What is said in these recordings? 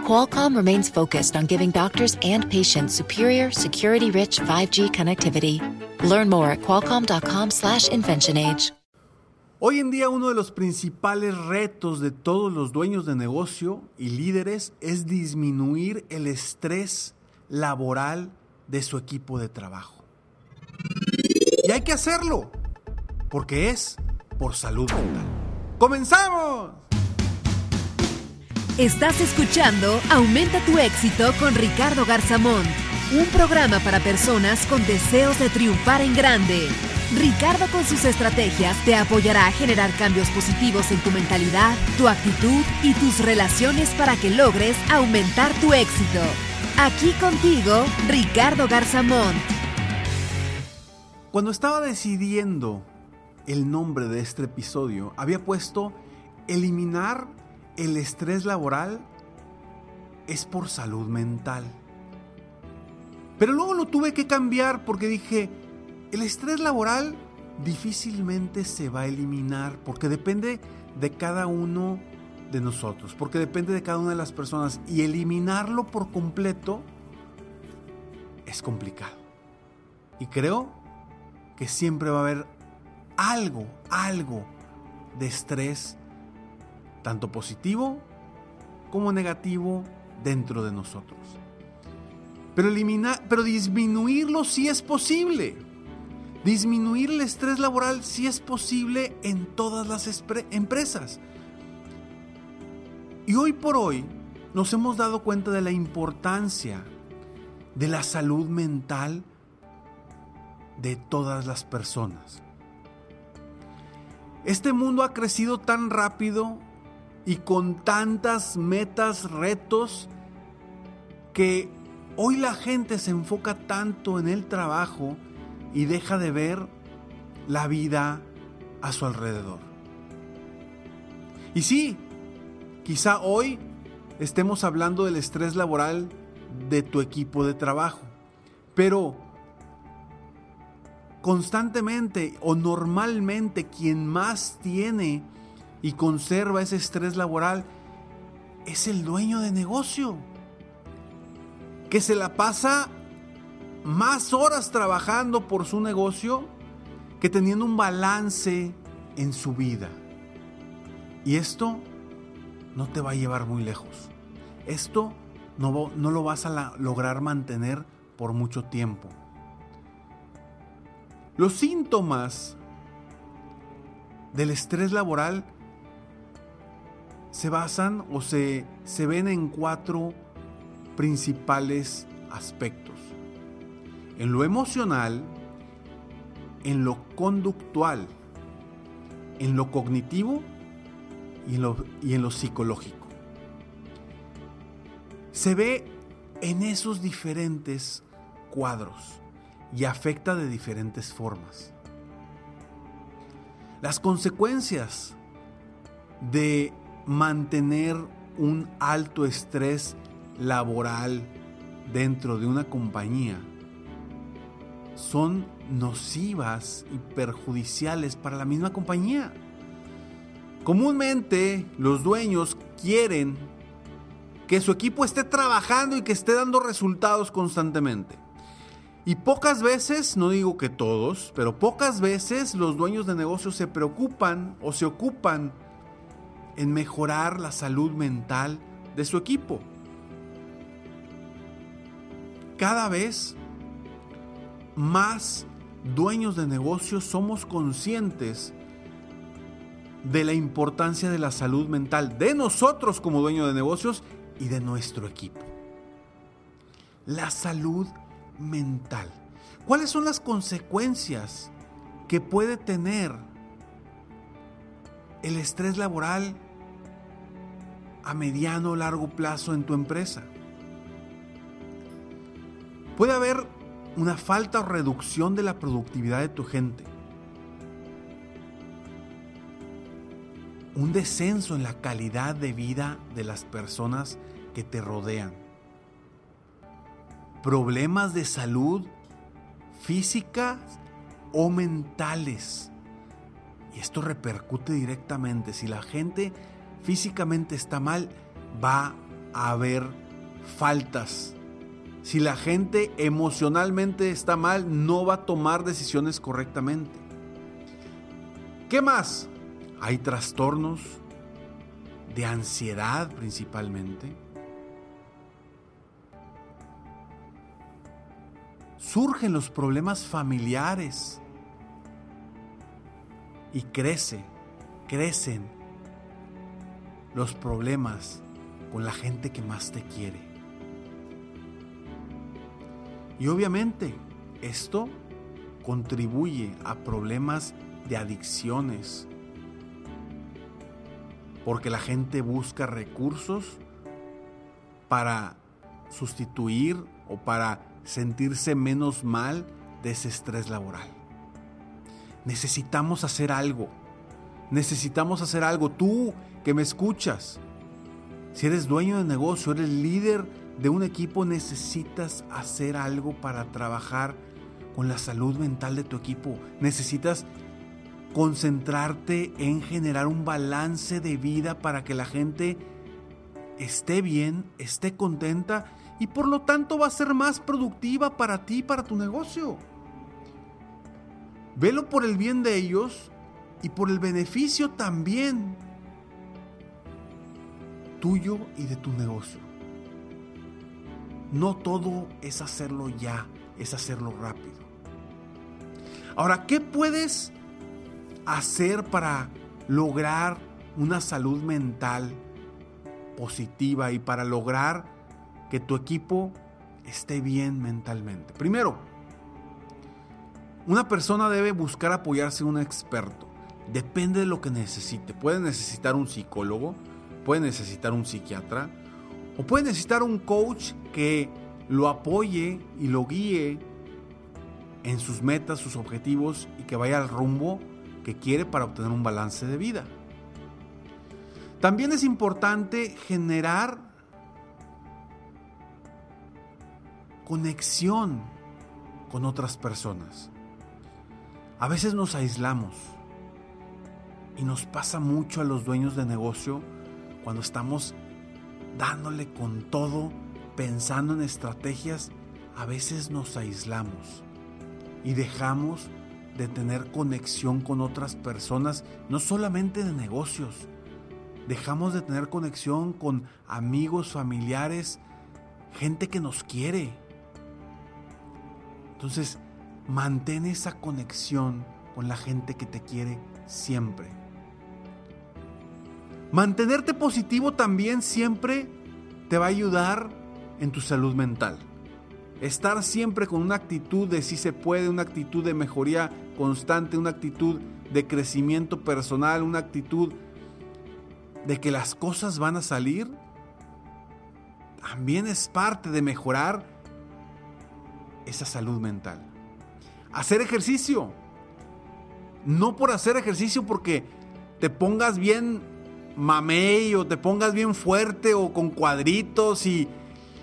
Qualcomm remains focused on giving doctors and patients superior, security-rich 5G connectivity. Learn more at qualcomm.com/inventionage. Hoy en día uno de los principales retos de todos los dueños de negocio y líderes es disminuir el estrés laboral de su equipo de trabajo. Y hay que hacerlo, porque es por salud mental. ¡Comenzamos! Estás escuchando Aumenta tu éxito con Ricardo Garzamón, un programa para personas con deseos de triunfar en grande. Ricardo con sus estrategias te apoyará a generar cambios positivos en tu mentalidad, tu actitud y tus relaciones para que logres aumentar tu éxito. Aquí contigo, Ricardo Garzamón. Cuando estaba decidiendo el nombre de este episodio, había puesto eliminar el estrés laboral es por salud mental. Pero luego lo tuve que cambiar porque dije, el estrés laboral difícilmente se va a eliminar porque depende de cada uno de nosotros, porque depende de cada una de las personas y eliminarlo por completo es complicado. Y creo que siempre va a haber algo, algo de estrés tanto positivo como negativo dentro de nosotros. Pero, eliminar, pero disminuirlo sí es posible. Disminuir el estrés laboral sí es posible en todas las empresas. Y hoy por hoy nos hemos dado cuenta de la importancia de la salud mental de todas las personas. Este mundo ha crecido tan rápido y con tantas metas, retos, que hoy la gente se enfoca tanto en el trabajo y deja de ver la vida a su alrededor. Y sí, quizá hoy estemos hablando del estrés laboral de tu equipo de trabajo, pero constantemente o normalmente quien más tiene y conserva ese estrés laboral es el dueño de negocio, que se la pasa más horas trabajando por su negocio que teniendo un balance en su vida. Y esto no te va a llevar muy lejos. Esto no, no lo vas a lograr mantener por mucho tiempo. Los síntomas del estrés laboral se basan o se, se ven en cuatro principales aspectos. En lo emocional, en lo conductual, en lo cognitivo y en lo, y en lo psicológico. Se ve en esos diferentes cuadros y afecta de diferentes formas. Las consecuencias de mantener un alto estrés laboral dentro de una compañía son nocivas y perjudiciales para la misma compañía. Comúnmente los dueños quieren que su equipo esté trabajando y que esté dando resultados constantemente. Y pocas veces, no digo que todos, pero pocas veces los dueños de negocios se preocupan o se ocupan en mejorar la salud mental de su equipo. Cada vez más dueños de negocios somos conscientes de la importancia de la salud mental de nosotros como dueños de negocios y de nuestro equipo. La salud mental. ¿Cuáles son las consecuencias que puede tener el estrés laboral a mediano o largo plazo en tu empresa. Puede haber una falta o reducción de la productividad de tu gente. un descenso en la calidad de vida de las personas que te rodean. Problemas de salud física o mentales. Y esto repercute directamente. Si la gente físicamente está mal, va a haber faltas. Si la gente emocionalmente está mal, no va a tomar decisiones correctamente. ¿Qué más? Hay trastornos de ansiedad principalmente. Surgen los problemas familiares y crece, crecen los problemas con la gente que más te quiere. Y obviamente esto contribuye a problemas de adicciones, porque la gente busca recursos para sustituir o para sentirse menos mal de ese estrés laboral. Necesitamos hacer algo. Necesitamos hacer algo. Tú que me escuchas, si eres dueño de negocio, eres líder de un equipo, necesitas hacer algo para trabajar con la salud mental de tu equipo. Necesitas concentrarte en generar un balance de vida para que la gente esté bien, esté contenta y por lo tanto va a ser más productiva para ti, para tu negocio. Velo por el bien de ellos y por el beneficio también tuyo y de tu negocio. No todo es hacerlo ya, es hacerlo rápido. Ahora, ¿qué puedes hacer para lograr una salud mental positiva y para lograr que tu equipo esté bien mentalmente? Primero, una persona debe buscar apoyarse en un experto. Depende de lo que necesite. Puede necesitar un psicólogo, puede necesitar un psiquiatra o puede necesitar un coach que lo apoye y lo guíe en sus metas, sus objetivos y que vaya al rumbo que quiere para obtener un balance de vida. También es importante generar conexión con otras personas. A veces nos aislamos y nos pasa mucho a los dueños de negocio cuando estamos dándole con todo, pensando en estrategias, a veces nos aislamos y dejamos de tener conexión con otras personas, no solamente de negocios. Dejamos de tener conexión con amigos, familiares, gente que nos quiere. Entonces, mantén esa conexión con la gente que te quiere siempre. Mantenerte positivo también siempre te va a ayudar en tu salud mental. Estar siempre con una actitud de si se puede, una actitud de mejoría constante, una actitud de crecimiento personal, una actitud de que las cosas van a salir, también es parte de mejorar esa salud mental. Hacer ejercicio. No por hacer ejercicio porque te pongas bien mamey o te pongas bien fuerte o con cuadritos y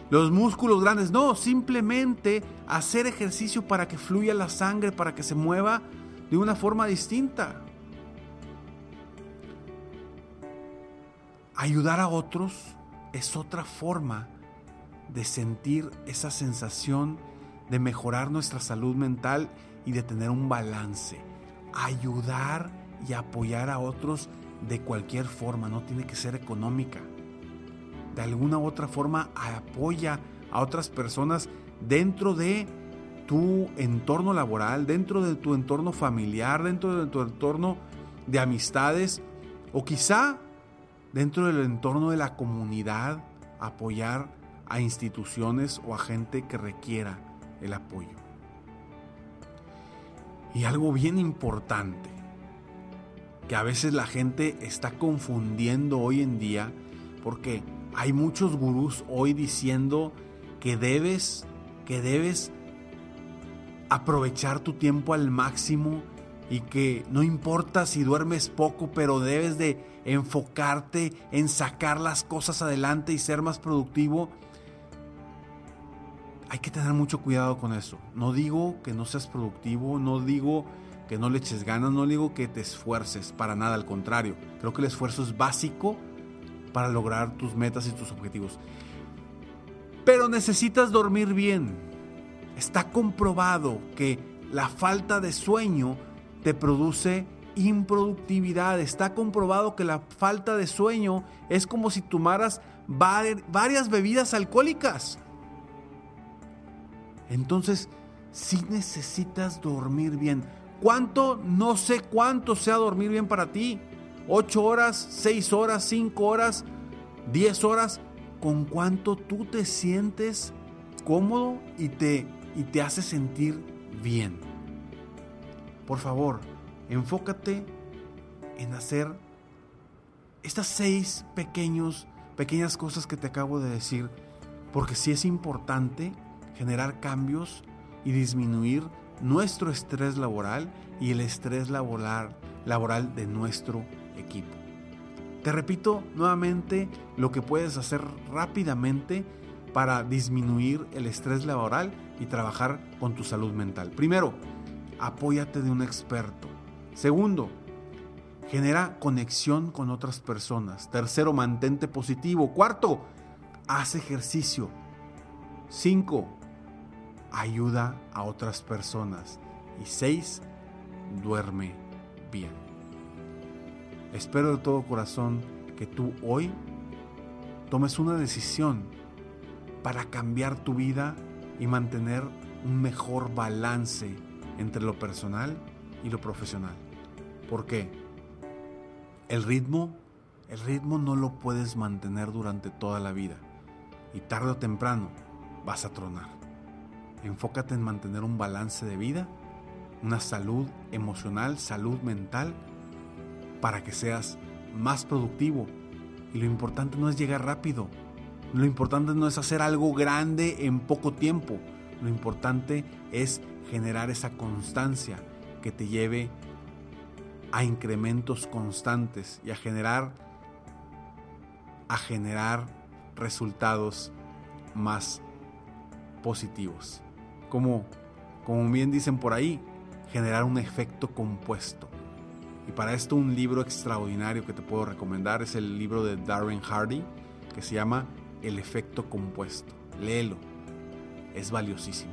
los músculos grandes. No, simplemente hacer ejercicio para que fluya la sangre, para que se mueva de una forma distinta. Ayudar a otros es otra forma de sentir esa sensación de mejorar nuestra salud mental y de tener un balance. Ayudar y apoyar a otros de cualquier forma, no tiene que ser económica. De alguna u otra forma apoya a otras personas dentro de tu entorno laboral, dentro de tu entorno familiar, dentro de tu entorno de amistades o quizá dentro del entorno de la comunidad, apoyar a instituciones o a gente que requiera el apoyo. Y algo bien importante, que a veces la gente está confundiendo hoy en día porque hay muchos gurús hoy diciendo que debes que debes aprovechar tu tiempo al máximo y que no importa si duermes poco, pero debes de enfocarte en sacar las cosas adelante y ser más productivo, hay que tener mucho cuidado con eso. No digo que no seas productivo, no digo que no le eches ganas, no digo que te esfuerces, para nada, al contrario. Creo que el esfuerzo es básico para lograr tus metas y tus objetivos. Pero necesitas dormir bien. Está comprobado que la falta de sueño te produce improductividad. Está comprobado que la falta de sueño es como si tomaras varias bebidas alcohólicas. Entonces, si necesitas dormir bien. ¿Cuánto? No sé cuánto sea dormir bien para ti. ¿Ocho horas? ¿Seis horas? ¿Cinco horas? ¿Diez horas? ¿Con cuánto tú te sientes cómodo y te, y te hace sentir bien? Por favor, enfócate en hacer estas seis pequeños, pequeñas cosas que te acabo de decir, porque si es importante generar cambios y disminuir nuestro estrés laboral y el estrés laboral, laboral de nuestro equipo. Te repito nuevamente lo que puedes hacer rápidamente para disminuir el estrés laboral y trabajar con tu salud mental. Primero, apóyate de un experto. Segundo, genera conexión con otras personas. Tercero, mantente positivo. Cuarto, haz ejercicio. Cinco, ayuda a otras personas. Y seis, duerme bien. Espero de todo corazón que tú hoy tomes una decisión para cambiar tu vida y mantener un mejor balance entre lo personal y lo profesional. ¿Por qué? El ritmo, el ritmo no lo puedes mantener durante toda la vida y tarde o temprano vas a tronar. Enfócate en mantener un balance de vida, una salud emocional, salud mental, para que seas más productivo. Y lo importante no es llegar rápido, lo importante no es hacer algo grande en poco tiempo, lo importante es generar esa constancia que te lleve a incrementos constantes y a generar a generar resultados más positivos como, como bien dicen por ahí, generar un efecto compuesto. Y para esto un libro extraordinario que te puedo recomendar es el libro de Darren Hardy que se llama El efecto compuesto. Léelo, es valiosísimo.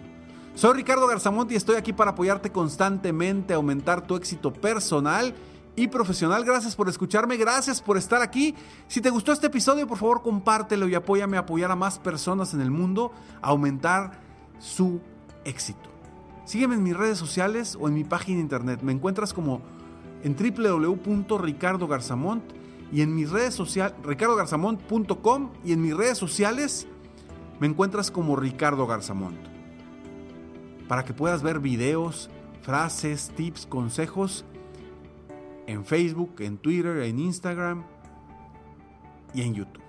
Soy Ricardo Garzamont y estoy aquí para apoyarte constantemente, aumentar tu éxito personal y profesional. Gracias por escucharme, gracias por estar aquí. Si te gustó este episodio, por favor compártelo y apóyame a apoyar a más personas en el mundo, a aumentar su éxito. Sígueme en mis redes sociales o en mi página internet. Me encuentras como en www.ricardogarzamont y en mis redes sociales, ricardogarzamont.com y en mis redes sociales me encuentras como Ricardo Garzamont. Para que puedas ver videos, frases, tips, consejos en Facebook, en Twitter, en Instagram y en YouTube.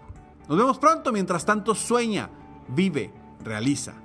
Nos vemos pronto. Mientras tanto, sueña, vive, realiza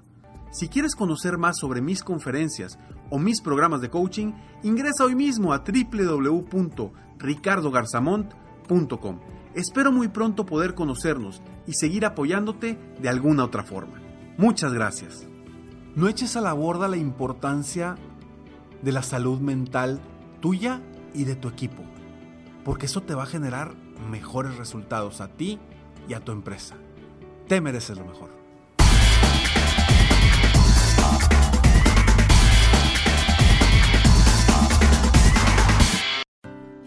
Si quieres conocer más sobre mis conferencias o mis programas de coaching, ingresa hoy mismo a www.ricardogarzamont.com. Espero muy pronto poder conocernos y seguir apoyándote de alguna otra forma. Muchas gracias. No eches a la borda la importancia de la salud mental tuya y de tu equipo, porque eso te va a generar mejores resultados a ti y a tu empresa. te mereces lo mejor.